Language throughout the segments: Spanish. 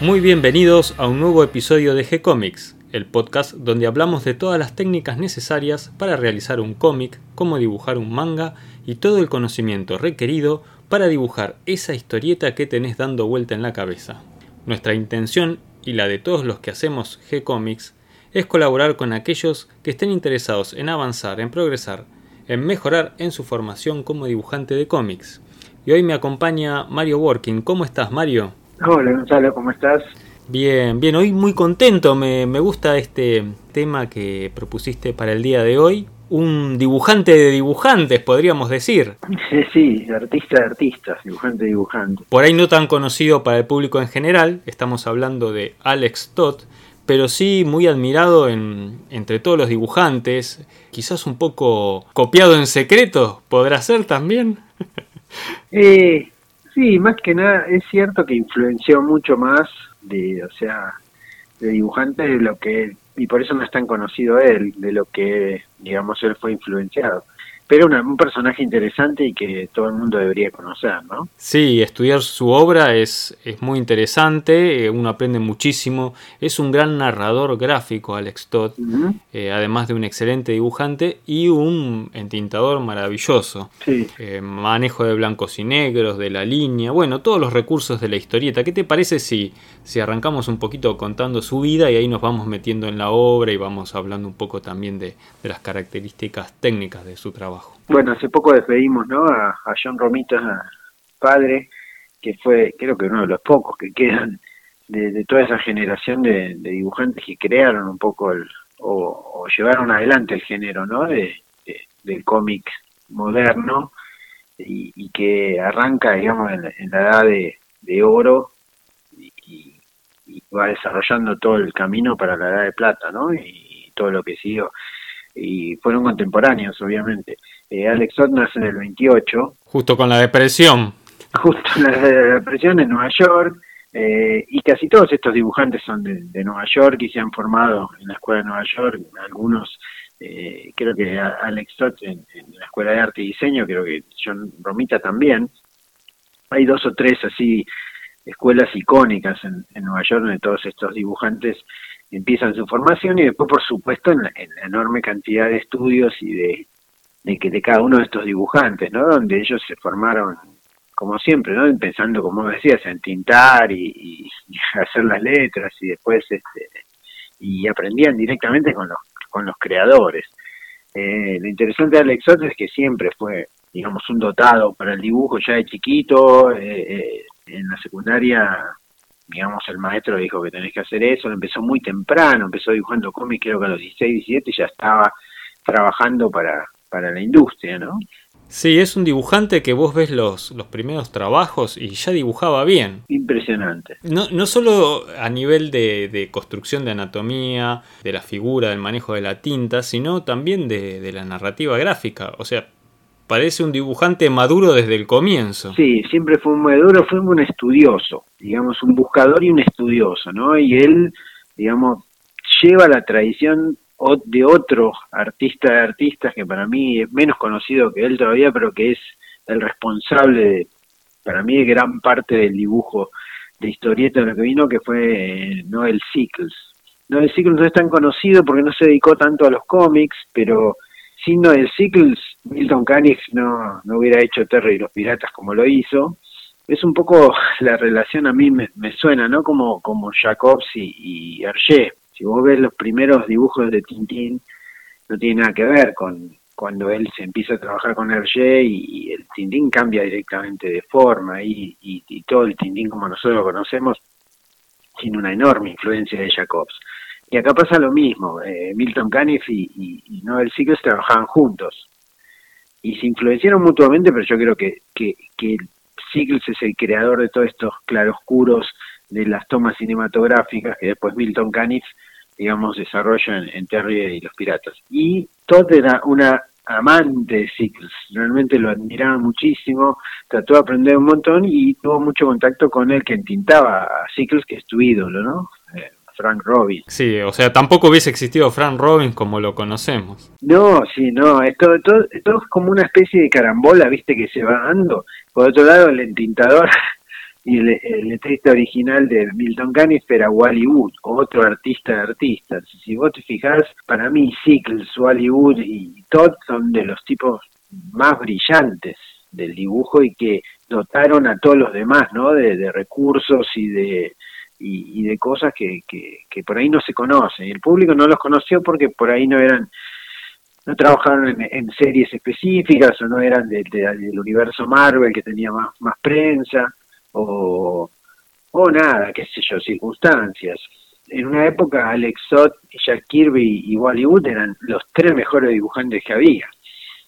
Muy bienvenidos a un nuevo episodio de G-Comics, el podcast donde hablamos de todas las técnicas necesarias para realizar un cómic, cómo dibujar un manga y todo el conocimiento requerido para dibujar esa historieta que tenés dando vuelta en la cabeza. Nuestra intención y la de todos los que hacemos G-Comics es colaborar con aquellos que estén interesados en avanzar, en progresar, en mejorar en su formación como dibujante de cómics. Y hoy me acompaña Mario Working. ¿Cómo estás, Mario? Hola, Gonzalo, ¿cómo estás? Bien, bien, hoy muy contento, me, me gusta este tema que propusiste para el día de hoy. Un dibujante de dibujantes, podríamos decir. Sí, sí, artista de artistas, dibujante de dibujantes. Por ahí no tan conocido para el público en general, estamos hablando de Alex Todd, pero sí muy admirado en, entre todos los dibujantes, quizás un poco copiado en secreto, ¿podrá ser también? Eh, sí, más que nada es cierto que influenció mucho más de, o sea, de dibujantes de lo que y por eso no es tan conocido él, de lo que, digamos, él fue influenciado pero una, un personaje interesante y que todo el mundo debería conocer, ¿no? Sí, estudiar su obra es, es muy interesante, eh, uno aprende muchísimo, es un gran narrador gráfico Alex Todd, eh, además de un excelente dibujante y un entintador maravilloso. Sí. Eh, manejo de blancos y negros, de la línea, bueno, todos los recursos de la historieta. ¿Qué te parece si, si arrancamos un poquito contando su vida y ahí nos vamos metiendo en la obra y vamos hablando un poco también de, de las características técnicas de su trabajo? Bueno, hace poco despedimos ¿no? a, John Romita, padre, que fue creo que uno de los pocos que quedan de, toda esa generación de, dibujantes que crearon un poco el, o, llevaron adelante el género ¿no? de, del cómic moderno y, que arranca digamos en, la edad de, oro y, va desarrollando todo el camino para la edad de plata ¿no? y todo lo que siguió y fueron contemporáneos obviamente eh, Alex Todd nace en el 28. Justo con la depresión. Justo en la depresión en Nueva York. Eh, y casi todos estos dibujantes son de, Nueva York y se han formado en la Escuela de Nueva York. Algunos, eh, creo que Alex Todd en, la Escuela de Arte y Diseño, creo que John Romita también. Hay dos o tres así escuelas icónicas en, Nueva York donde todos estos dibujantes empiezan su formación y después, por supuesto, en la enorme cantidad de estudios y de, que de cada uno de estos dibujantes, ¿no? Donde ellos se formaron, como siempre, ¿no? Pensando, como decías, en tintar y, hacer las letras y después, este, y aprendían directamente con los, con los creadores. Eh, lo interesante de Alex es que siempre fue, digamos, un dotado para el dibujo ya de chiquito, eh, eh, en la secundaria digamos, el maestro dijo que tenés que hacer eso, empezó muy temprano, empezó dibujando cómics, creo que a los 16, 17 ya estaba trabajando para, para la industria, ¿no? Sí, es un dibujante que vos ves los, los primeros trabajos y ya dibujaba bien. Impresionante. No, no solo a nivel de, de construcción de anatomía, de la figura, del manejo de la tinta, sino también de, de la narrativa gráfica. O sea, parece un dibujante maduro desde el comienzo. Sí, siempre fue un maduro, fue un estudioso, digamos, un buscador y un estudioso, ¿no? Y él, digamos, lleva la tradición de otro artista de artistas que para mí es menos conocido que él todavía, pero que es el responsable de, para mí, de gran parte del dibujo de historieta de lo que vino, que fue eh, Noel Sickles. Noel Sickles no es tan conocido porque no se dedicó tanto a los cómics, pero sin Noel Sickles, Milton Caniff no, no hubiera hecho Terry y los Piratas como lo hizo. Es un poco la relación a mí me, suena, ¿no? Como, como Jacobs y, y Hergé si vos ves los primeros dibujos de Tintín, no tiene nada que ver con cuando él se empieza a trabajar con Hergé y, el Tintín cambia directamente de forma y, y, todo el Tintín como nosotros lo conocemos tiene una enorme influencia de Jacobs. Y acá pasa lo mismo, eh, Milton Caniff y, Noel Sickles trabajaban juntos y se influenciaron mutuamente, pero yo creo que, que, que Sickles es el creador de todos estos claroscuros de las tomas cinematográficas que después Milton Caniff digamos, desarrollo en, Terry y los Piratas. Y Todd era una amante de Sickles, realmente lo admiraba muchísimo, trató de aprender un montón y tuvo mucho contacto con el que entintaba a Sickles, que es tu ídolo, ¿no? Frank Robbins. Sí, o sea, tampoco hubiese existido Frank Robbins como lo conocemos. No, sí, no, esto, todo, todo es como una especie de carambola, viste, que se va dando. Por otro lado, el entintador y el, letrista original de Milton Caniff era Wally Wood, otro artista de artistas. Si vos te fijas, para mí Sickles, Wally Wood y Todd son de los tipos más brillantes del dibujo y que dotaron a todos los demás, ¿no? De, recursos y de y, de cosas que, que, por ahí no se conocen. Y el público no los conoció porque por ahí no eran no trabajaron en, series específicas o no eran del universo Marvel que tenía más, más prensa o, o nada, qué sé yo, circunstancias. En una época Alex Sott, Jack Kirby y Wally Wood eran los tres mejores dibujantes que había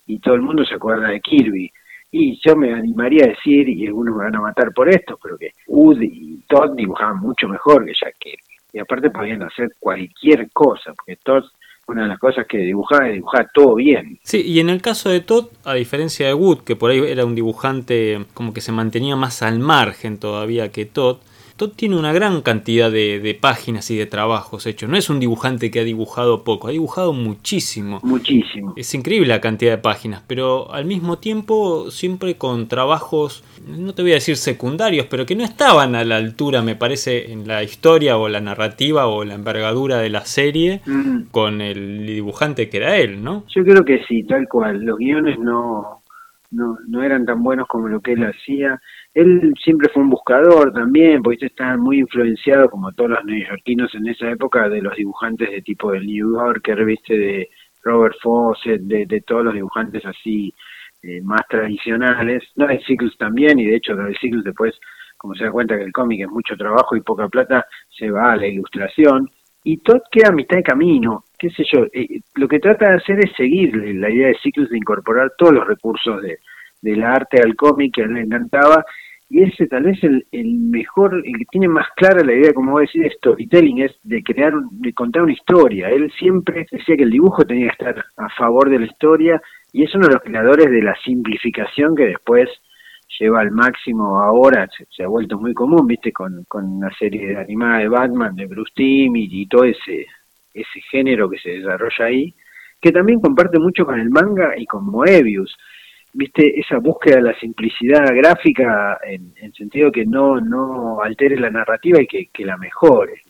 y todo el mundo se acuerda de Kirby. Y yo me animaría a decir, y algunos me van a matar por esto, pero que Wood y Todd dibujaban mucho mejor que Jack Kirby. Y aparte podían hacer cualquier cosa, porque Todd una de las cosas que dibujaba es dibujar todo bien. Sí, y en el caso de Todd, a diferencia de Wood, que por ahí era un dibujante como que se mantenía más al margen todavía que Todd, Todd tiene una gran cantidad de, páginas y de trabajos hechos. No es un dibujante que ha dibujado poco, ha dibujado muchísimo. Muchísimo. Es increíble la cantidad de páginas, pero al mismo tiempo siempre con trabajos, no te voy a decir secundarios, pero que no estaban a la altura, me parece, en la historia o la narrativa o la envergadura de la serie mm. con el dibujante que era él, ¿no? Yo creo que sí, tal cual. Los guiones no, no, no eran tan buenos como lo que él hacía él siempre fue un buscador también, porque está muy influenciado, como todos los neoyorquinos en esa época, de los dibujantes de tipo del New Yorker, viste, de Robert Fawcett, de, todos los dibujantes así eh, más tradicionales. No, de Sickles también, y de hecho, de Sickles después, como se da cuenta que el cómic es mucho trabajo y poca plata, se va a la ilustración. Y Todd queda a mitad de camino, qué sé yo. Eh, lo que trata de hacer es seguir la idea de Sickles de incorporar todos los recursos de, del arte al cómic que a él le encantaba. Y ese tal vez el, el mejor, el que tiene más clara la idea, como voy a decir, de storytelling, es de crear, de contar una historia. Él siempre decía que el dibujo tenía que estar a favor de la historia y es uno de los creadores de la simplificación que después lleva al máximo ahora, se, ha vuelto muy común, viste, con, con una serie animada de Batman, de Bruce Timm y, y todo ese, ese género que se desarrolla ahí, que también comparte mucho con el manga y con Moebius viste esa búsqueda de la simplicidad gráfica en, en sentido que no no altere la narrativa y que, que la mejore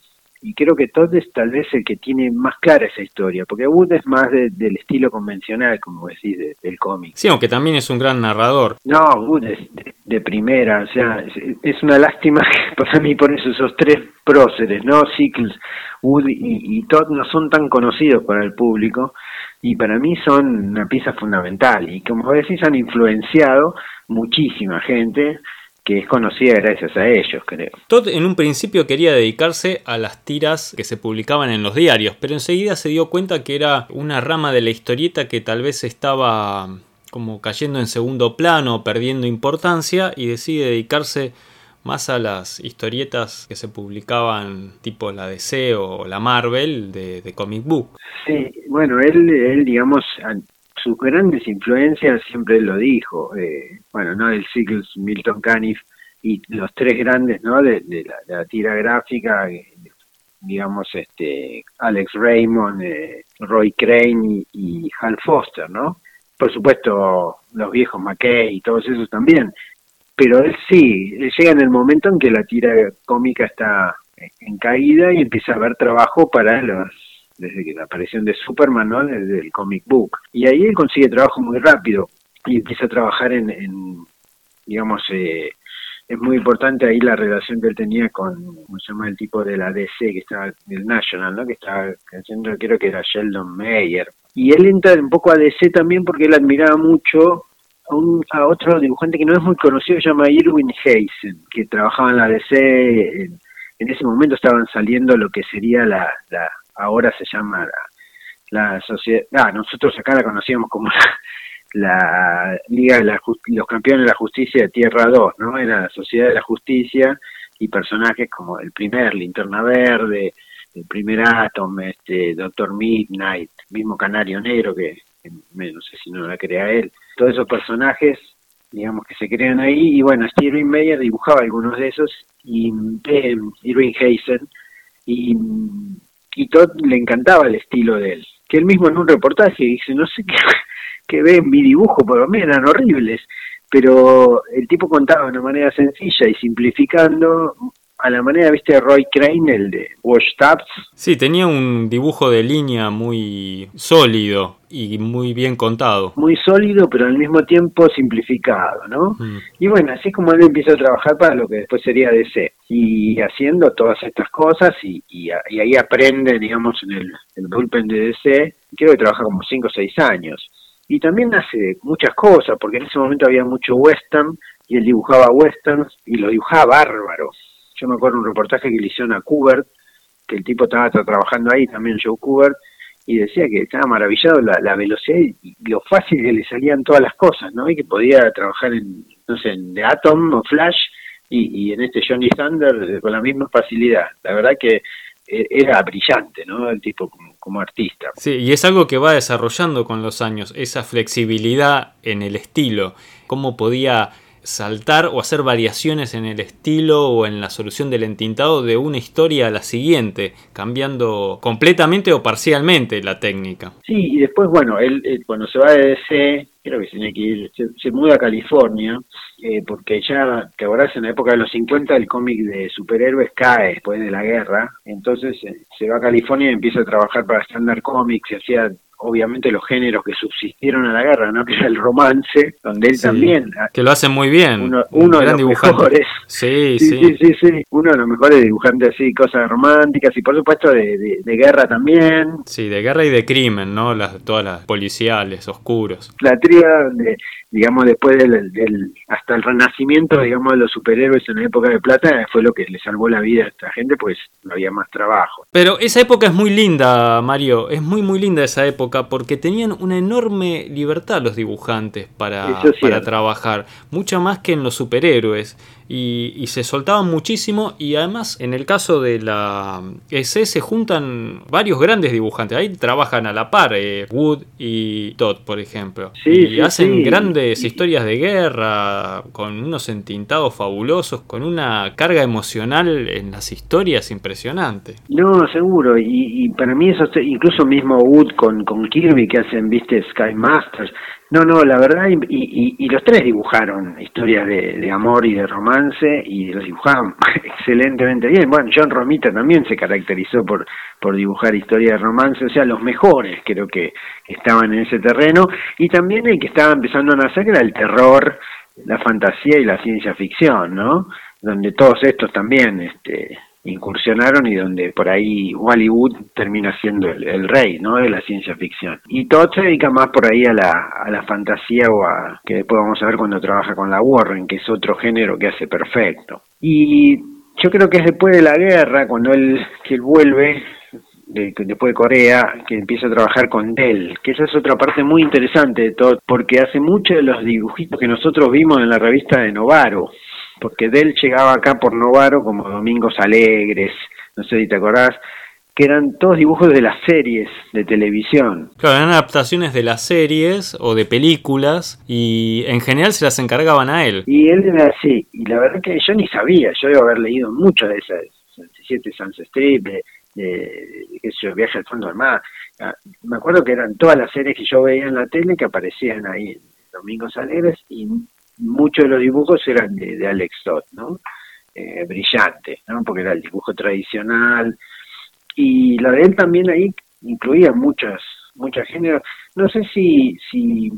y creo que Todd es tal vez el que tiene más clara esa historia, porque Wood es más del estilo convencional, como decís, del cómic. Sí, aunque también es un gran narrador. No, Wood es de, primera, o sea, es, una lástima que para mí por eso esos tres próceres, ¿no? Sickles, Wood y, y Todd no son tan conocidos para el público, y para mí son una pieza fundamental y como decís han influenciado muchísima gente que es conocida gracias a ellos, creo. Todd en un principio quería dedicarse a las tiras que se publicaban en los diarios, pero enseguida se dio cuenta que era una rama de la historieta que tal vez estaba como cayendo en segundo plano, perdiendo importancia y decide dedicarse más a las historietas que se publicaban tipo la DC o la Marvel de, comic book. Sí, bueno, él, él digamos, sus grandes influencias siempre lo dijo, eh, bueno, ¿no? El Sickles, Milton Caniff y los tres grandes, ¿no? De, la, tira gráfica, eh, digamos, este, Alex Raymond, eh, Roy Crane y, Hal Foster, ¿no? Por supuesto, los viejos McKay y todos esos también, pero él sí, llega en el momento en que la tira cómica está en caída y empieza a haber trabajo para los desde la aparición de Superman, ¿no? Desde el comic book. Y ahí él consigue trabajo muy rápido y empieza a trabajar en, digamos, eh, es muy importante ahí la relación que él tenía con, ¿cómo se llama? El tipo de la DC, que estaba, del National, ¿no? Que estaba haciendo, creo que era Sheldon Mayer. Y él entra un poco a DC también porque él admiraba mucho a, un, a otro dibujante que no es muy conocido, se llama Irwin Hazen, que trabajaba en la DC. En, ese momento estaban saliendo lo que sería la ahora se llama la, sociedad, ah, nosotros acá la conocíamos como la, Liga de los Campeones de la Justicia de Tierra 2, ¿no? Era la Sociedad de la Justicia y personajes como el primer Linterna Verde, el primer Atom, este Doctor Midnight, mismo Canario Negro que, no sé si no la crea él, todos esos personajes digamos que se crean ahí y bueno Steven Meyer dibujaba algunos de esos y eh, Irving Hazen y y Todd le encantaba el estilo de él. Que él mismo en un reportaje dice, no sé qué, que ve en mi dibujo, pero a mí eran horribles. pero el tipo contaba de una manera sencilla y simplificando a la manera, viste, Roy Crane, el de Wash Tabs. Sí, tenía un dibujo de línea muy sólido y muy bien contado. Muy sólido, pero al mismo tiempo simplificado, ¿no? Mm. Y bueno, así es como él empieza a trabajar para lo que después sería DC. Y haciendo todas estas cosas y, y, ahí aprende, digamos, en el, el bullpen de DC. Creo que trabaja como 5 o 6 años. Y también hace muchas cosas, porque en ese momento había mucho western y él dibujaba westerns y lo dibujaba bárbaro. Yo me acuerdo un reportaje que le hicieron a Kubert, que el tipo estaba trabajando ahí, también Joe Kubert, y decía que estaba maravillado la, velocidad y, lo fácil que le salían todas las cosas, ¿no? Y que podía trabajar en, no sé, en The Atom o Flash y, en este Johnny Thunder eh, con la misma facilidad. La verdad que eh, era brillante, ¿no? El tipo como, como, artista. Sí, y es algo que va desarrollando con los años, esa flexibilidad en el estilo, cómo podía saltar o hacer variaciones en el estilo o en la solución del entintado de una historia a la siguiente, cambiando completamente o parcialmente la técnica. Sí, y después, bueno, él, cuando se va de DC, creo que se tiene que ir, se, muda a California, eh, porque ya, que ahora en la época de los 50 el cómic de superhéroes cae después de la guerra, entonces eh, se va a California y empieza a trabajar para Standard Comics, y hacía obviamente los géneros que subsistieron a la guerra, ¿no? Que era el romance, donde él también... Ah, que lo hace muy bien. Uno, de los mejores. Sí sí, sí sí, Uno de los mejores dibujantes así, cosas románticas y por supuesto de, guerra también. Sí, de guerra y de crimen, ¿no? Las, todas las policiales, oscuros. La tríada de digamos, después del, hasta el renacimiento, digamos, de los superhéroes en la época de plata, fue lo que le salvó la vida a esta gente, pues no había más trabajo. Pero esa época es muy linda, Mario, es muy, muy linda esa época, porque tenían una enorme libertad los dibujantes para, para trabajar, mucha más que en los superhéroes y, se soltaban muchísimo y además en el caso de la S se juntan varios grandes dibujantes, ahí trabajan a la par, eh, Wood y Todd por ejemplo, y hacen grandes historias de guerra con unos entintados fabulosos, con una carga emocional en las historias impresionante. No, seguro, y, para mí eso, incluso mismo Wood con, con Kirby que hacen, viste, Sky Masters, no, no, la verdad, y, y, los tres dibujaron historias de, amor y de romance y los dibujaban excelentemente bien. Bueno, John Romita también se caracterizó por, por dibujar historias de romance, o sea, los mejores creo que estaban en ese terreno y también el que estaba empezando a nacer era el terror, la fantasía y la ciencia ficción, ¿no? Donde todos estos también, este, incursionaron y donde por ahí Hollywood termina siendo el, rey ¿no? de la ciencia ficción. Y todo se dedica más por ahí a la, a la fantasía o a que después vamos a ver cuando trabaja con la Warren, que es otro género que hace perfecto. Y yo creo que es después de la guerra, cuando él, que él vuelve, después de Corea, que empieza a trabajar con Dell, que esa es otra parte muy interesante de todo, porque hace muchos de los dibujitos que nosotros vimos en la revista de Novaro, porque Del llegaba acá por Novaro como Domingos Alegres, no sé si te acordás, que eran todos dibujos de las series de televisión. Claro, eran adaptaciones de las series o de películas y en general se las encargaban a él. Y él era así, y la verdad que yo ni sabía, yo debo haber leído muchas de esas, 67 Sunset Strip, de, de, qué sé yo, Viaje al Fondo del Mar. Ah, me acuerdo que eran todas las series que yo veía en la tele que aparecían ahí Domingos Alegres y muchos de los dibujos eran de, Alex Todd, ¿no? Eh, brillante, ¿no? Porque era el dibujo tradicional. Y la de él también ahí incluía muchas, muchas géneros. No sé si, si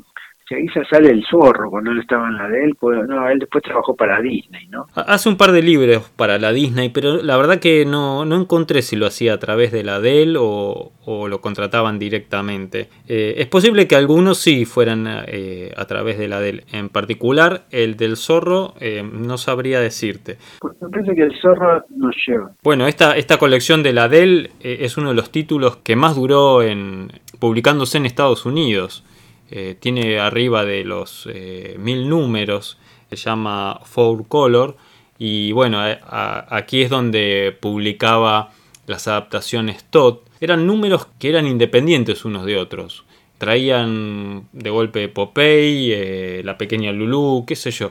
ahí se sale el zorro cuando él estaba en la de él, pues, no, él después trabajó para Disney, ¿no? Hace un par de libros para la Disney, pero la verdad que no, no encontré si lo hacía a través de la de él o, lo contrataban directamente. Eh, es posible que algunos sí fueran eh, a través de la de él. En particular, el del zorro, eh, no sabría decirte. Pues me parece que el zorro nos lleva. Bueno, esta, esta colección de la de es uno de los títulos que más duró en publicándose en Estados Unidos. Eh, tiene arriba de los eh, mil números, se llama Four Color, y bueno, eh, aquí es donde publicaba las adaptaciones Todd. Eran números que eran independientes unos de otros. Traían de golpe Popeye, La Pequeña Lulu, qué sé yo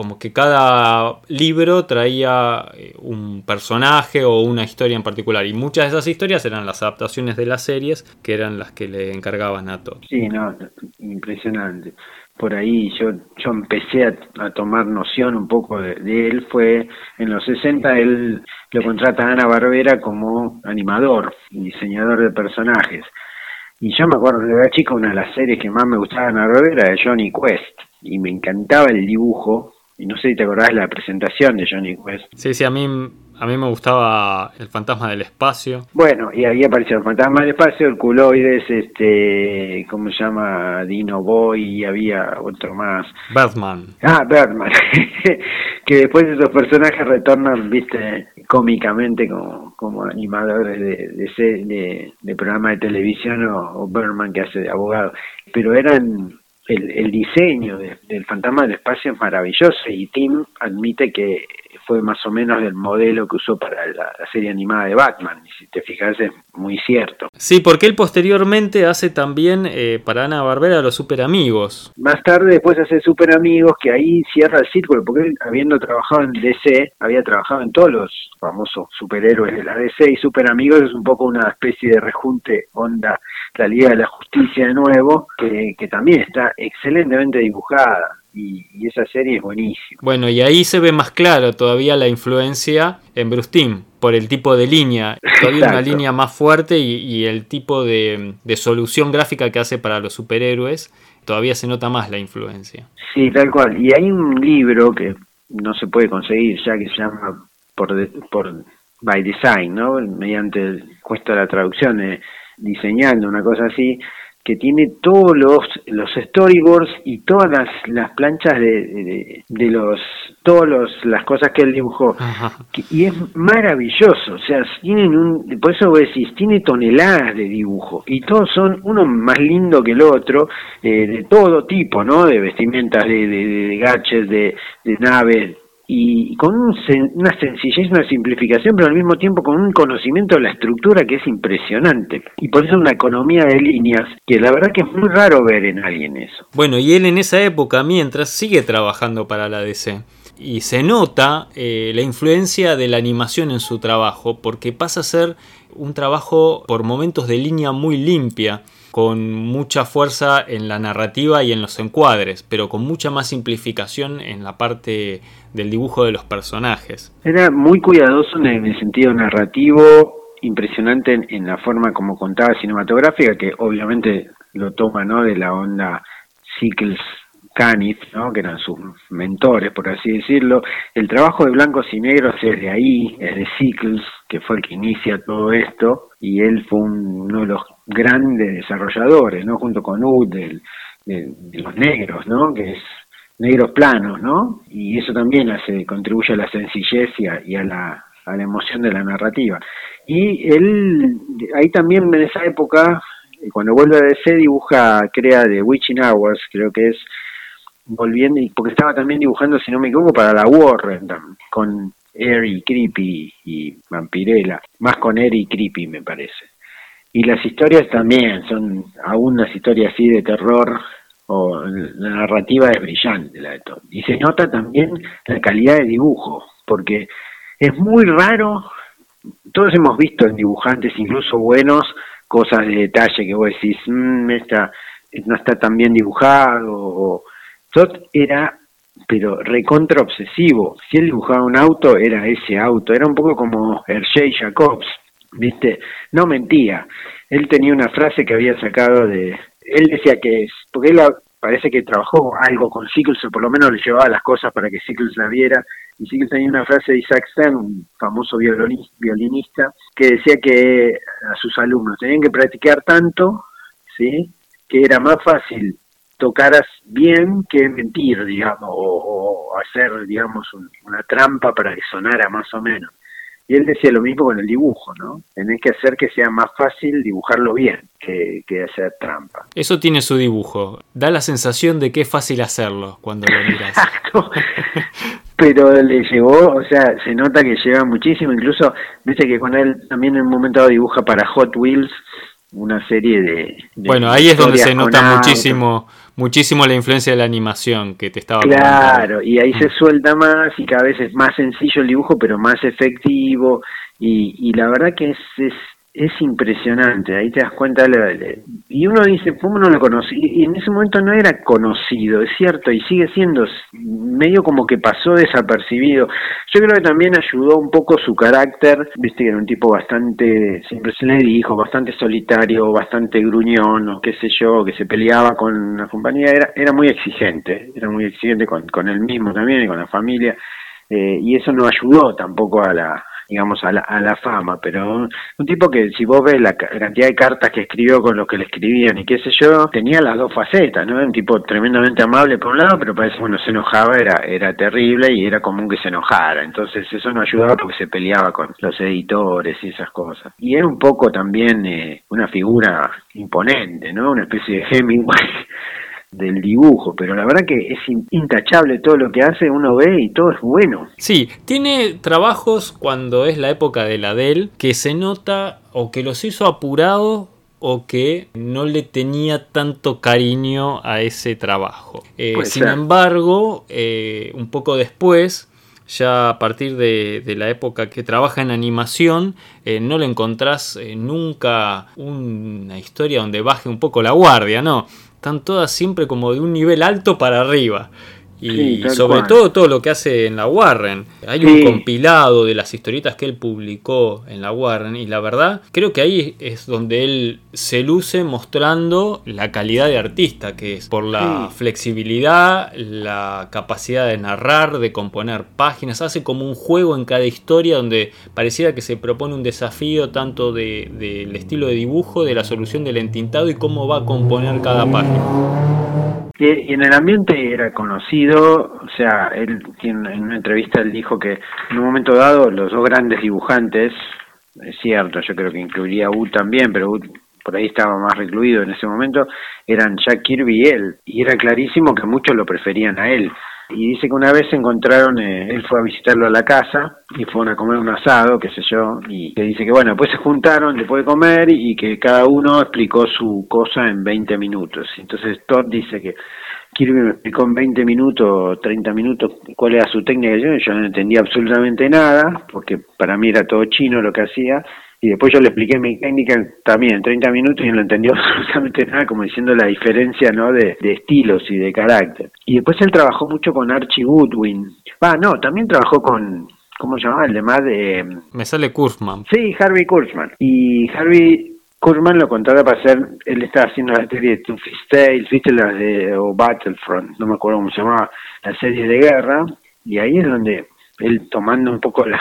como que cada libro traía eh, un personaje o una historia en particular y muchas de esas historias eran las adaptaciones de las series que eran las que le encargaban a todos. Sí, no, impresionante. por ahí yo, yo empecé a, tomar noción un poco de, él fue en los 60 él lo contrata a Ana Barbera como animador y diseñador de personajes. Y yo me acuerdo de era chico, una de las series que más me gustaba de Ana Barbera era Johnny Quest. Y me encantaba el dibujo. Y no sé si te acordás de la presentación de Johnny Quest. Sí, sí, a mí a mí me gustaba el fantasma del espacio. Bueno, y ahí apareció el fantasma del espacio, el culoides, este, ¿cómo se llama? Dino Boy, y había otro más. Batman. Ah, Batman. que después esos personajes retornan, viste, cómicamente como, como animadores de, de, de, programa de televisión o, o Birdman que hace de abogado. Pero eran el, el, diseño del fantasma del espacio es maravilloso y Tim admite que fue más o menos del modelo que usó para la, serie animada de Batman. Y si te fijas, es muy cierto. Sí, porque él posteriormente hace también eh, para Ana Barbera los Super Amigos. Más tarde, después hace Super Amigos, que ahí cierra el círculo, porque él, habiendo trabajado en DC, había trabajado en todos los famosos superhéroes de la DC, y Super Amigos es un poco una especie de rejunte onda la Liga de la Justicia de nuevo, que, que también está excelentemente dibujada y, esa serie es buenísima. Bueno, y ahí se ve más claro todavía la influencia en Bruce Timm, por el tipo de línea, todavía una línea más fuerte y, el tipo de, solución gráfica que hace para los superhéroes, todavía se nota más la influencia. Sí, tal cual. Y hay un libro que no se puede conseguir ya que se llama por, por by design, ¿no? Mediante el puesto de la traducción, de diseñando una cosa así, que tiene todos los, los storyboards y todas las, las planchas de, de, los todas las cosas que él dibujó. Y es maravilloso o sea tienen un por eso vos decís tiene toneladas de dibujo y todos son uno más lindo que el otro eh, de todo tipo no de vestimentas de, de, de gadgets de, de naves y con una sencillez, una simplificación, pero al mismo tiempo con un conocimiento de la estructura que es impresionante. Y por eso una economía de líneas que la verdad que es muy raro ver en alguien eso. Bueno, y él en esa época, mientras, sigue trabajando para la DC. Y se nota eh, la influencia de la animación en su trabajo, porque pasa a ser un trabajo por momentos de línea muy limpia con mucha fuerza en la narrativa y en los encuadres, pero con mucha más simplificación en la parte del dibujo de los personajes. Era muy cuidadoso en el sentido narrativo, impresionante en, la forma como contaba cinematográfica, que obviamente lo toma ¿no? de la onda Sickles Caniff, ¿no? que eran sus mentores, por así decirlo. El trabajo de blancos y negros es de ahí, es de Sickles, que fue el que inicia todo esto, y él fue uno de los grandes desarrolladores, ¿no? junto con Ud, de, los negros, ¿no? que es negros planos, ¿no? Y eso también hace, contribuye a la sencillez y a, la, a la emoción de la narrativa. Y él, ahí también en esa época, cuando vuelve a DC, dibuja, crea The Witching Hours, creo que es volviendo, porque estaba también dibujando, si no me equivoco, para la Warren, con Eri, Creepy y Vampirella, más con Eri y Creepy me parece. Y las historias también son aún unas historias así de terror, o la narrativa es brillante la de todo. Y se nota también la calidad de dibujo, porque es muy raro, todos hemos visto en dibujantes incluso buenos, cosas de detalle que vos decís, mmm, esta no está tan bien dibujado, o, era, pero recontra obsesivo. Si él dibujaba un auto, era ese auto. Era un poco como Hershey Jacobs, ¿viste? No mentía. Él tenía una frase que había sacado de. Él decía que es. Porque él parece que trabajó algo con Sickles, o por lo menos le llevaba las cosas para que Sickles la viera. Y Sickles tenía una frase de Isaac Stern, un famoso violinista, que decía que a sus alumnos tenían que practicar tanto, ¿sí? Que era más fácil tocaras bien que mentir, digamos, o, hacer, digamos, una trampa para que sonara más o menos. Y él decía lo mismo con el dibujo, ¿no? Tenés que hacer que sea más fácil dibujarlo bien que, que hacer trampa. Eso tiene su dibujo. Da la sensación de que es fácil hacerlo cuando lo miras. Exacto. Pero le llevó, o sea, se nota que lleva muchísimo. Incluso, viste que cuando él también en un momento dibuja para Hot Wheels, una serie de... bueno, ahí es donde se nota muchísimo muchísimo la influencia de la animación que te estaba Claro, y ahí se mm. suelta más y cada vez es más sencillo el dibujo, pero más efectivo. Y, y la verdad que es, es es impresionante, ahí te das cuenta, y uno dice, ¿cómo no lo conocí? Y en ese momento no era conocido, es cierto, y sigue siendo medio como que pasó desapercibido. Yo creo que también ayudó un poco su carácter, viste que era un tipo bastante, siempre se le dijo, bastante solitario, bastante gruñón, o qué sé yo, que se peleaba con la compañía, era, era muy exigente, era muy exigente con, con él mismo también y con la familia. Eh, y eso no ayudó tampoco a la, digamos, a la, a la fama, pero un tipo que si vos ves la, cantidad de cartas que escribió con los que le escribían y qué sé yo, tenía las dos facetas, ¿no? Un tipo tremendamente amable por un lado, pero parece que cuando se enojaba era, era terrible y era común que se enojara, entonces eso no ayudaba porque se peleaba con los editores y esas cosas. Y era un poco también eh, una figura imponente, ¿no? Una especie de Hemingway del dibujo, pero la verdad que es intachable todo lo que hace, uno ve y todo es bueno. Sí, tiene trabajos cuando es la época de la Dell que se nota o que los hizo apurado o que no le tenía tanto cariño a ese trabajo. Eh, sin embargo, eh, un poco después, ya a partir de, la época que trabaja en animación, eh, no le encontrás nunca una historia donde baje un poco la guardia, ¿no? Están todas siempre como de un nivel alto para arriba. Y sobre todo todo lo que hace en la Warren. Hay un compilado de las historietas que él publicó en la Warren y la verdad creo que ahí es donde él se luce mostrando la calidad de artista que es por la flexibilidad, la capacidad de narrar, de componer páginas. Hace como un juego en cada historia donde pareciera que se propone un desafío tanto del de, estilo de dibujo, de la solución del entintado y cómo va a componer cada página. Y en el ambiente era conocido, o sea, él en una entrevista él dijo que en un momento dado los dos grandes dibujantes, es cierto, yo creo que incluiría a U también, pero U por ahí estaba más recluido en ese momento, eran Jack Kirby y él, y era clarísimo que muchos lo preferían a él y dice que una vez se encontraron, eh, él fue a visitarlo a la casa y fueron a comer un asado, qué sé yo, y que dice que bueno, después se juntaron después de comer y, que cada uno explicó su cosa en 20 minutos. Entonces Todd dice que Kirby me explicó en 20 minutos, 30 minutos cuál era su técnica, yo, yo no entendía absolutamente nada, porque para mí era todo chino lo que hacía, y después yo le expliqué mi técnica también en 30 minutos y no entendió absolutamente nada, como diciendo la diferencia ¿no? de, estilos y de carácter. Y después él trabajó mucho con Archie Goodwin. Ah, no, también trabajó con, ¿cómo se llamaba? El de más de... Me sale Kurzman. Sí, Harvey Kurzman. Y Harvey Kurzman lo contrata para hacer, él estaba haciendo la serie de Two Fist Tales, viste la de o Battlefront, no me acuerdo cómo se llamaba, la serie de guerra, y ahí es donde él tomando un poco la,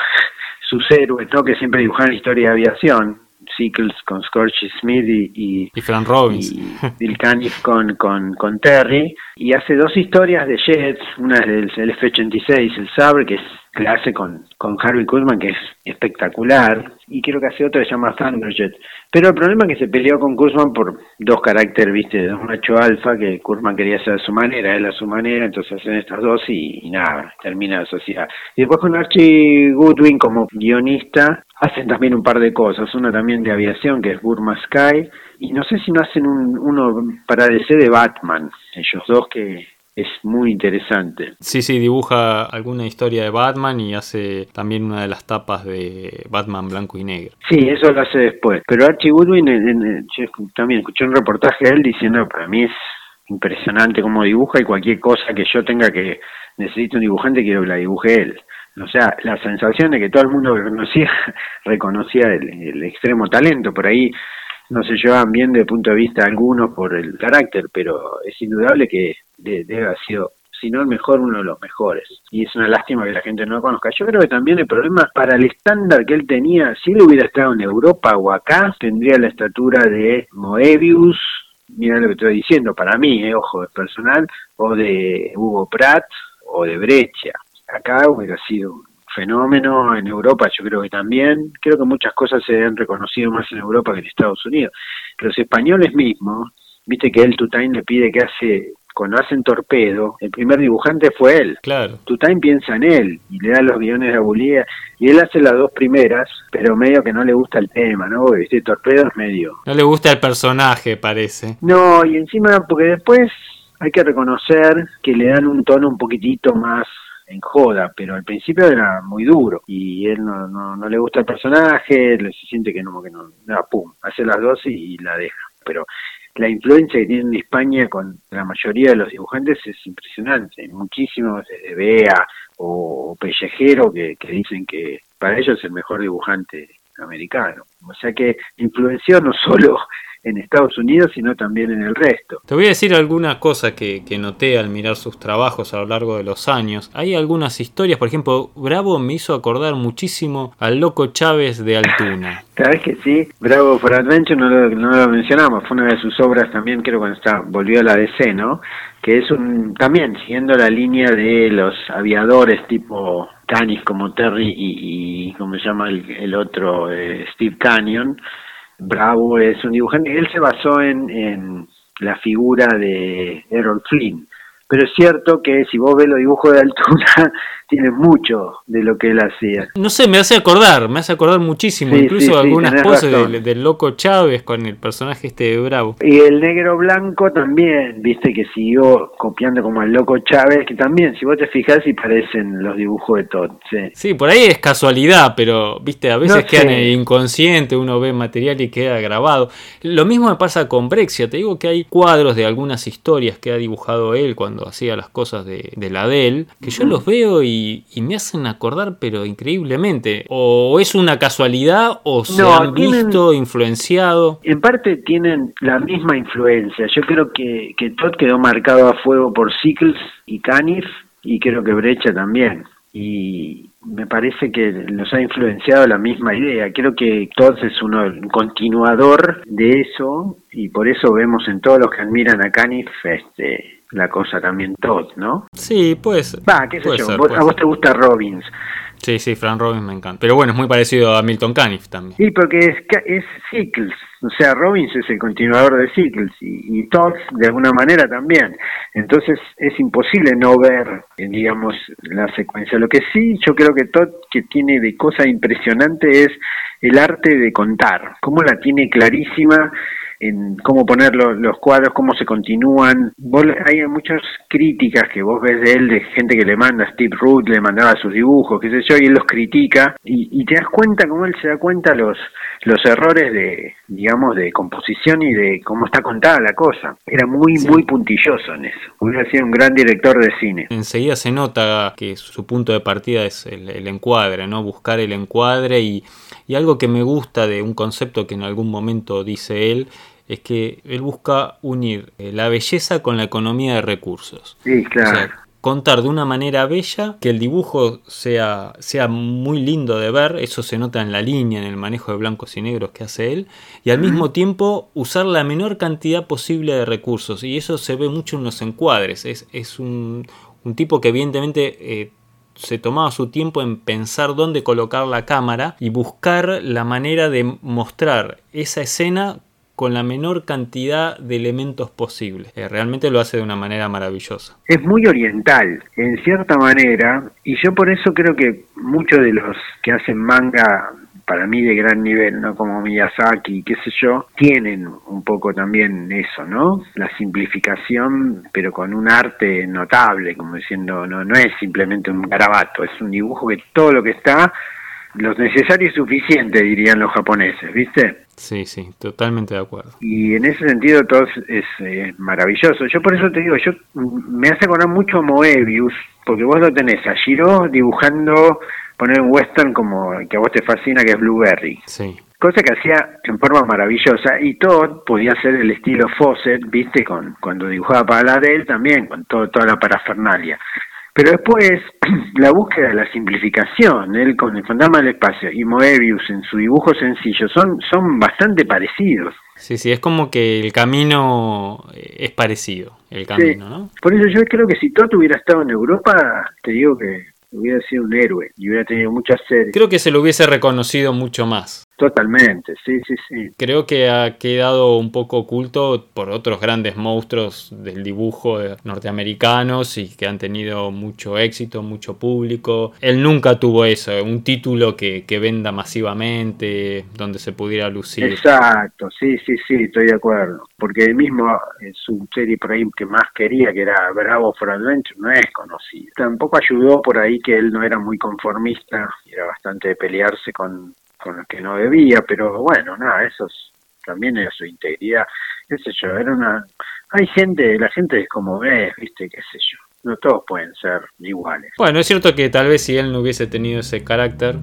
sus héroes, ¿no? Que siempre dibujaban historia de aviación. Sickles con Scorchy Smith y, y, Frank Robbins. Y Bill Caniff con, con, con Terry. Y hace dos historias de Jets, una es del F-86, el Sabre, que es clase con, con Harvey Kuzman, que es espectacular, y creo que hace otra que se llama Thunderjet. Pero el problema es que se peleó con Kuzman por dos caracteres, viste, dos macho alfa, que Kuzman quería hacer a su manera, él a su manera, entonces hacen estas dos y, nada, termina la sociedad. Y después con Archie Goodwin como guionista, hacen también un par de cosas, una también de aviación, que es Burma Sky, y no sé si no hacen un, uno para DC de Batman, ellos dos que es muy interesante. Sí, sí, dibuja alguna historia de Batman y hace también una de las tapas de Batman blanco y negro. Sí, eso lo hace después. Pero Archie Goodwin, también escuché un reportaje de él diciendo, para mí es impresionante cómo dibuja y cualquier cosa que yo tenga que necesite un dibujante quiero que la dibuje él. O sea, la sensación de que todo el mundo reconocía, reconocía el extremo talento. Por ahí no se llevaban bien el punto de vista algunos por el carácter, pero es indudable que debe haber sido, si no el mejor, uno de los mejores. Y es una lástima que la gente no lo conozca. Yo creo que también el problema para el estándar que él tenía, si él hubiera estado en Europa o acá, tendría la estatura de Moebius, mira lo que estoy diciendo, para mí, eh, ojo, es personal, o de Hugo Pratt o de Brecha. Acá hubiera sido fenómeno, en Europa yo creo que también, creo que muchas cosas se han reconocido más en Europa que en Estados Unidos. Los españoles mismos, viste que él Tutain le pide que hace, cuando hacen torpedo, el primer dibujante fue él. Claro. Tutain piensa en él y le da los guiones de Abulía y él hace las dos primeras, pero medio que no le gusta el tema, ¿no? Porque este torpedo es medio. No le gusta el personaje, parece. No, y encima, porque después hay que reconocer que le dan un tono un poquitito más en joda, pero al principio era muy duro y él no, no, no le gusta el personaje, se siente que no, que no, pum, hace las dos y, la deja. Pero la influencia que tiene en España con la mayoría de los dibujantes es impresionante. Muchísimos, desde Bea o Pellejero, que, que dicen que para ellos es el mejor dibujante americano. O sea que influenció no solo en Estados Unidos, sino también en el resto. Te voy a decir alguna cosa que, que, noté al mirar sus trabajos a lo largo de los años. Hay algunas historias, por ejemplo, Bravo me hizo acordar muchísimo al Loco Chávez de Altuna. Sabes que sí, Bravo for Adventure no lo, no lo mencionamos, fue una de sus obras también, creo cuando está, volvió a la DC, ¿no? Que es un, también siguiendo la línea de los aviadores tipo Canis como Terry y, y ¿cómo se llama el, otro? Eh, Steve Canyon Bravo es un dibujante, él se basó en, en la figura de Errol Flynn, pero es cierto que si vos ves los dibujos de altura, tiene mucho de lo que él hacía. No sé, me hace acordar, me hace acordar muchísimo, incluso algunas poses del, loco Chávez con el personaje este de Bravo. Y el negro blanco también, viste que siguió copiando como el loco Chávez, que también, si vos te fijas, y parecen los dibujos de Todd. Sí. por ahí es casualidad, pero viste, a veces queda en el inconsciente, uno ve material y queda grabado. Lo mismo me pasa con Brexia, te digo que hay cuadros de algunas historias que ha dibujado él cuando hacía las cosas de, de la Dell, que yo los veo y y, me hacen acordar, pero increíblemente. O es una casualidad o se han visto, influenciado. En parte tienen la misma influencia. Yo creo que, que Todd quedó marcado a fuego por Sickles y Canif y creo que Brecha también. Y me parece que nos ha influenciado la misma idea. Creo que Todd es uno, un continuador de eso y por eso vemos en todos los que admiran a Canif este, la cosa también Todd, ¿no? Sí, pues. Va, qué sé yo. a vos te gusta Robbins. Sí, sí, Frank Robbins me encanta. Pero bueno, es muy parecido a Milton Caniff también. Sí, porque es, es Sickles. O sea, Robbins es el continuador de Sickles y, y Todd de alguna manera también. Entonces es imposible no ver, eh, digamos, la secuencia. Lo que sí, yo creo que Todd que tiene de cosa impresionante es el arte de contar. Cómo la tiene clarísima en cómo poner los, cuadros, cómo se continúan. hay muchas críticas que vos ves de él, de gente que le manda, Steve Root le mandaba sus dibujos, qué sé yo, y él los critica, y, te das cuenta cómo él se da cuenta los, los errores de, digamos, de composición y de cómo está contada la cosa. Era muy, muy puntilloso en eso. Hubiera sido un gran director de cine. Enseguida se nota que su punto de partida es el, el encuadre, ¿no? Buscar el encuadre y, y algo que me gusta de un concepto que en algún momento dice él es que él busca unir eh, la belleza con la economía de recursos. Sí, claro. contar de una manera bella, que el dibujo sea, sea muy lindo de ver, eso se nota en la línea, en el manejo de blancos y negros que hace él, y al mismo tiempo usar la menor cantidad posible de recursos, y eso se ve mucho en los encuadres, es, es un, un tipo que evidentemente eh, se tomaba su tiempo en pensar dónde colocar la cámara y buscar la manera de mostrar esa escena con la menor cantidad de elementos posibles. Eh, realmente lo hace de una manera maravillosa. Es muy oriental, en cierta manera, y yo por eso creo que muchos de los que hacen manga para mí de gran nivel, ¿no? Como Miyazaki, qué sé yo, tienen un poco también eso, ¿no? La simplificación, pero con un arte notable, como diciendo, no, no es simplemente un garabato, es un dibujo que todo lo que está lo necesario y suficiente, dirían los japoneses, ¿viste? Sí, sí, totalmente de acuerdo. Y en ese sentido todo es, eh, maravilloso. Yo por eso te digo, yo me hace acordar mucho a Moebius, porque vos lo tenés a Shiro dibujando, poner un western como que a vos te fascina, que es Blueberry. Sí. Cosa que hacía en forma maravillosa y todo podía ser el estilo Fawcett, viste, con cuando dibujaba para la de él también, con todo, toda la parafernalia. Pero después, la búsqueda de la simplificación, él con el fantasma del espacio y Moebius en su dibujo sencillo, son, son bastante parecidos. Sí, sí, es como que el camino es parecido, el camino, ¿no? Por eso yo creo que si Toto hubiera estado en Europa, te digo que hubiera sido un héroe y hubiera tenido muchas series. Creo que se lo hubiese reconocido mucho más. Totalmente, sí, sí, sí. Creo que ha quedado un poco oculto por otros grandes monstruos del dibujo norteamericanos y que han tenido mucho éxito, mucho público. Él nunca tuvo eso, un título que, que venda masivamente, donde se pudiera lucir. Exacto, sí, sí, sí, estoy de acuerdo. Porque él mismo en su serie por ahí que más quería, que era Bravo for Adventure, no es conocido. Tampoco ayudó por ahí que él no era muy conformista, era bastante de pelearse con con los que no debía, pero bueno, nada, eso también era su integridad, qué sé yo, era una... Hay gente, la gente es como ves, viste, qué sé yo, no todos pueden ser iguales. Bueno, es cierto que tal vez si él no hubiese tenido ese carácter,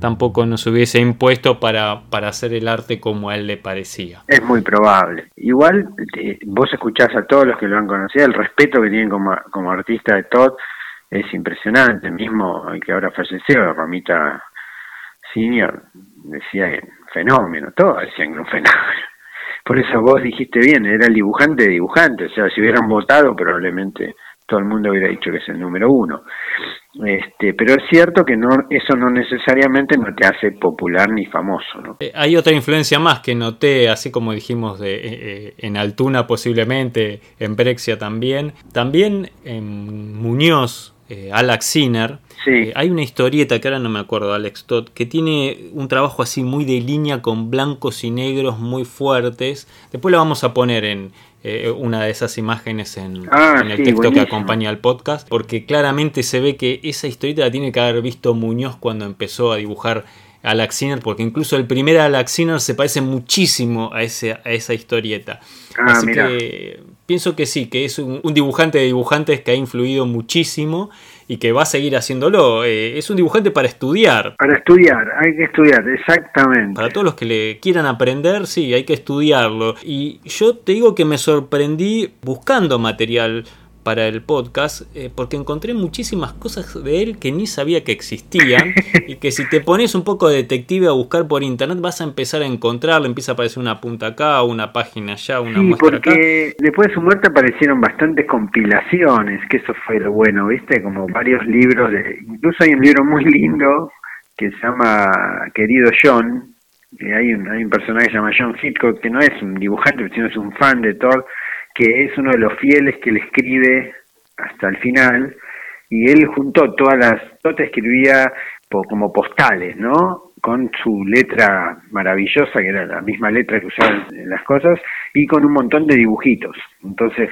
tampoco nos hubiese impuesto para, para hacer el arte como a él le parecía. Es muy probable. Igual eh, vos escuchás a todos los que lo han conocido, el respeto que tienen como, como artista de Todd es impresionante, mismo el que ahora falleció, Ramita Senior, decía fenómeno, todos decían que un fenómeno. Por eso vos dijiste bien, era el dibujante de dibujante, o sea, si hubieran votado probablemente todo el mundo hubiera dicho que es el número uno. Este, pero es cierto que no, eso no necesariamente no te hace popular ni famoso. ¿no? Eh, hay otra influencia más que noté, así como dijimos de, eh, eh, en Altuna posiblemente, en Brexia también. También en Muñoz, Alex Sinner, Sí. hay una historieta que ahora no me acuerdo, Alex Todd, que tiene un trabajo así muy de línea con blancos y negros muy fuertes. Después lo vamos a poner en eh, una de esas imágenes en, Ah, en el sí, texto que acompaña al podcast, porque claramente se ve que esa historieta la tiene que haber visto Muñoz cuando empezó a dibujar a Alex Sinner, porque incluso el primer Alex Sinner se parece muchísimo a, ese, a esa historieta. Ah, Así mira. que pienso que sí, que es un, un dibujante de dibujantes que ha influido muchísimo y que va a seguir haciéndolo. Eh, es un dibujante para estudiar. Para estudiar, hay que estudiar, exactamente. Para todos los que le quieran aprender, sí, hay que estudiarlo. Y yo te digo que me sorprendí buscando material para el podcast eh, porque encontré muchísimas cosas de él que ni sabía que existían y que si te pones un poco de detective a buscar por internet vas a empezar a encontrarlo, empieza a aparecer una punta acá, una página allá, una Sí, muestra acá. porque después de su muerte aparecieron bastantes compilaciones, que eso fue lo bueno, ¿viste? Como varios libros, de, incluso hay un libro muy lindo que se llama Querido John, que hay un, hay un personaje que se llama John Hitchcock, que no es un dibujante, sino es un fan de Thor, que es uno de los fieles que le escribe hasta el final, y él juntó todas las, Todd escribía como postales, ¿no? Con su letra maravillosa, que era la misma letra que usaba en las cosas, y con un montón de dibujitos. Entonces,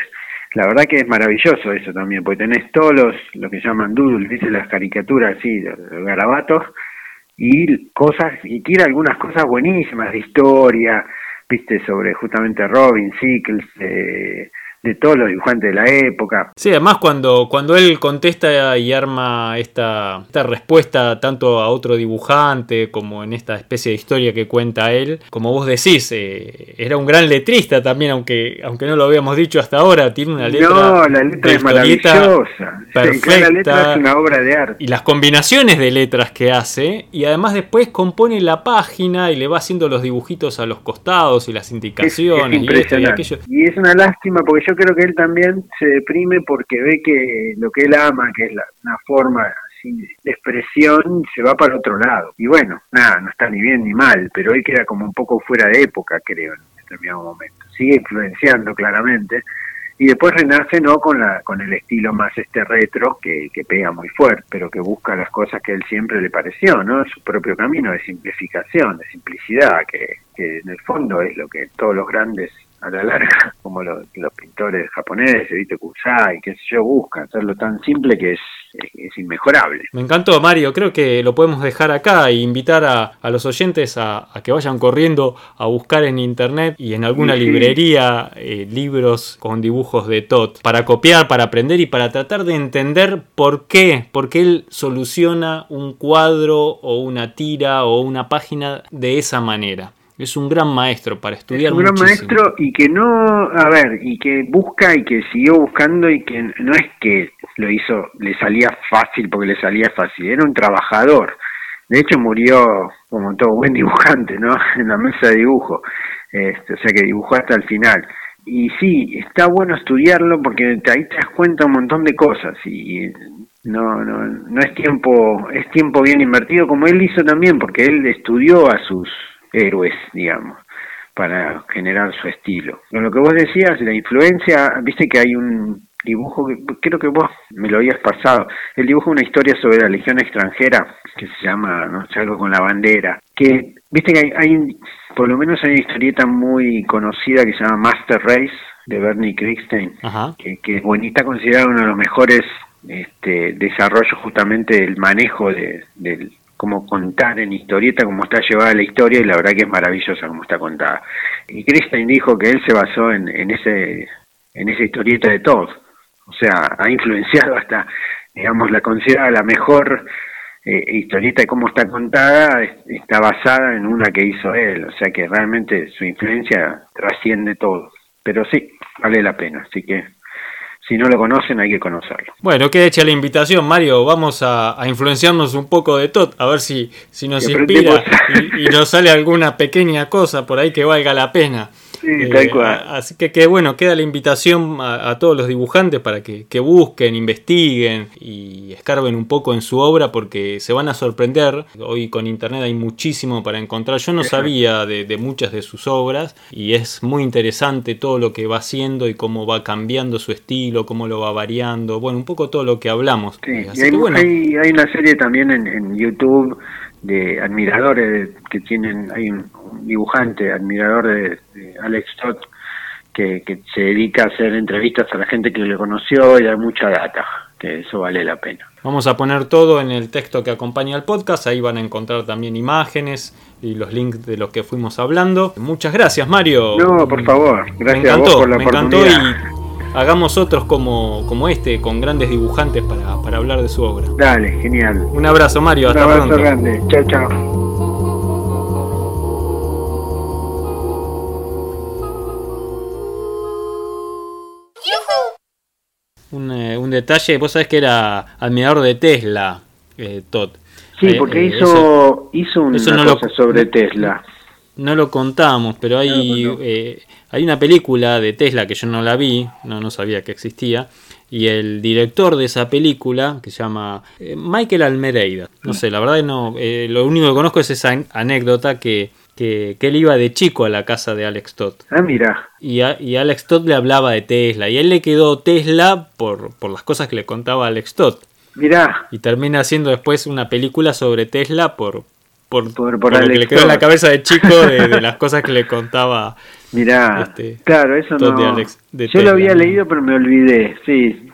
la verdad que es maravilloso eso también, porque tenés todos los, lo que llaman doodles, ¿viste? Las caricaturas así, los los garabatos, y cosas, y tira algunas cosas buenísimas de historia, viste, sobre justamente Robin, Sickles, eh, de todos los dibujantes de la época. Sí, además cuando, cuando él contesta y arma esta, esta respuesta tanto a otro dibujante como en esta especie de historia que cuenta él, como vos decís, eh, era un gran letrista también, aunque, aunque no lo habíamos dicho hasta ahora, tiene una letra, no, la letra es maravillosa. perfecta. La letra es una obra de arte. y las combinaciones de letras que hace, y además después compone la página y le va haciendo los dibujitos a los costados y las Es, es indicaciones y esto y aquello. Y es una lástima porque yo creo que él también se deprime porque ve que lo que él ama, que es la- una forma de expresión, se va para otro lado. Y bueno, nada, no está ni bien ni mal, pero él queda como un poco fuera de época, creo, en determinado momento. Sigue influenciando claramente. Y después renace no con la con el estilo más este retro que, que pega muy fuerte, pero que busca las cosas que él siempre le pareció, ¿no? Su propio camino de simplificación, de simplicidad, que en el fondo es lo que todos los grandes a la larga, como los, los pintores japoneses, viste, Kusai, qué sé yo, buscan hacerlo tan simple que es, es, es inmejorable. Me encantó, Mario. Creo que lo podemos dejar acá e invitar a, a los oyentes a, a que vayan corriendo a buscar en internet y en alguna Sí, sí. librería eh, libros con dibujos de Todd para copiar, para aprender y para tratar de entender por qué, por qué él soluciona un cuadro o una tira o una página de esa manera. Es un gran maestro para estudiar Es un gran muchísimo. maestro y que no, a ver, y que busca y que siguió buscando y que no es que lo hizo, le salía fácil porque le salía fácil, era un trabajador. De hecho murió como todo buen dibujante, ¿no? En la mesa de dibujo. Este, o sea que dibujó hasta el final. Y sí, está bueno estudiarlo porque ahí te das cuenta un montón de cosas y no, no, no es tiempo, es tiempo bien invertido como él hizo también porque él estudió a sus héroes, digamos, para generar su estilo. Con lo que vos decías, la influencia, viste que hay un dibujo que creo que vos me lo habías pasado, el dibujo de una historia sobre la legión extranjera que se llama, no sé, algo con la bandera, que viste que hay, hay por lo menos hay una historieta muy conocida que se llama Master Race de Bernie Krigstein, que, que es bonita, considerada uno de los mejores este, desarrollos justamente del manejo de, del cómo contar en historieta, cómo está llevada la historia, y la verdad que es maravillosa como está contada. Y Krigstein dijo que él se basó en, en ese en esa historieta de Todd, o sea, ha influenciado hasta, digamos, la considera la mejor eh, historieta de cómo está contada, está basada en una que hizo él, o sea que realmente su influencia trasciende todo. Pero sí, vale la pena, así que si no lo conocen hay que conocerlo. Bueno, queda hecha la invitación, Mario, vamos a, influenciarnos un poco de todo, a ver si, si nos inspira y, y nos sale alguna pequeña cosa por ahí que valga la pena. Eh, así que, que, bueno, queda la invitación a, todos los dibujantes para que, busquen, investiguen y escarben un poco en su obra porque se van a sorprender. Hoy con internet hay muchísimo para encontrar. Yo no sabía de, muchas de sus obras y es muy interesante todo lo que va haciendo y cómo va cambiando su estilo, cómo lo va variando. Bueno, un poco todo lo que hablamos. hay, hay, una serie también en, en YouTube de admiradores que tienen, hay un, dibujante, admirador de, Alex Todd, que, que, se dedica a hacer entrevistas a la gente que le conoció y da mucha data, que eso vale la pena. Vamos a poner todo en el texto que acompaña al podcast, ahí van a encontrar también imágenes y los links de los que fuimos hablando. Muchas gracias, Mario. No, por favor, gracias a vos por la me Encantó y hagamos otros como, como este, con grandes dibujantes para, para hablar de su obra. Dale, genial. Un abrazo, Mario. Un abrazo grande. Chao, chao. Un, eh, un, detalle, vos sabés que era admirador de Tesla, eh, Todd. Sí, eh, porque hizo, hizo una cosa sobre Tesla. No lo contamos, pero hay hay una película de Tesla que yo no la vi, no, no sabía que existía, y el director de esa película, que se llama eh, Michael Almereida, no sé, la verdad no, eh, lo único que conozco es esa anécdota que, que, él iba de chico a la casa de Alex Todd. Ah, mira. Y, y Alex Todd le hablaba de Tesla, y él le quedó Tesla por, por las cosas que le contaba Alex Todd. Mirá. Y termina haciendo después una película sobre Tesla por, por, por, lo que le quedó en la cabeza de chico de, las cosas que le contaba. Mirá, este, claro, eso no. yo lo había leído, pero me olvidé, sí.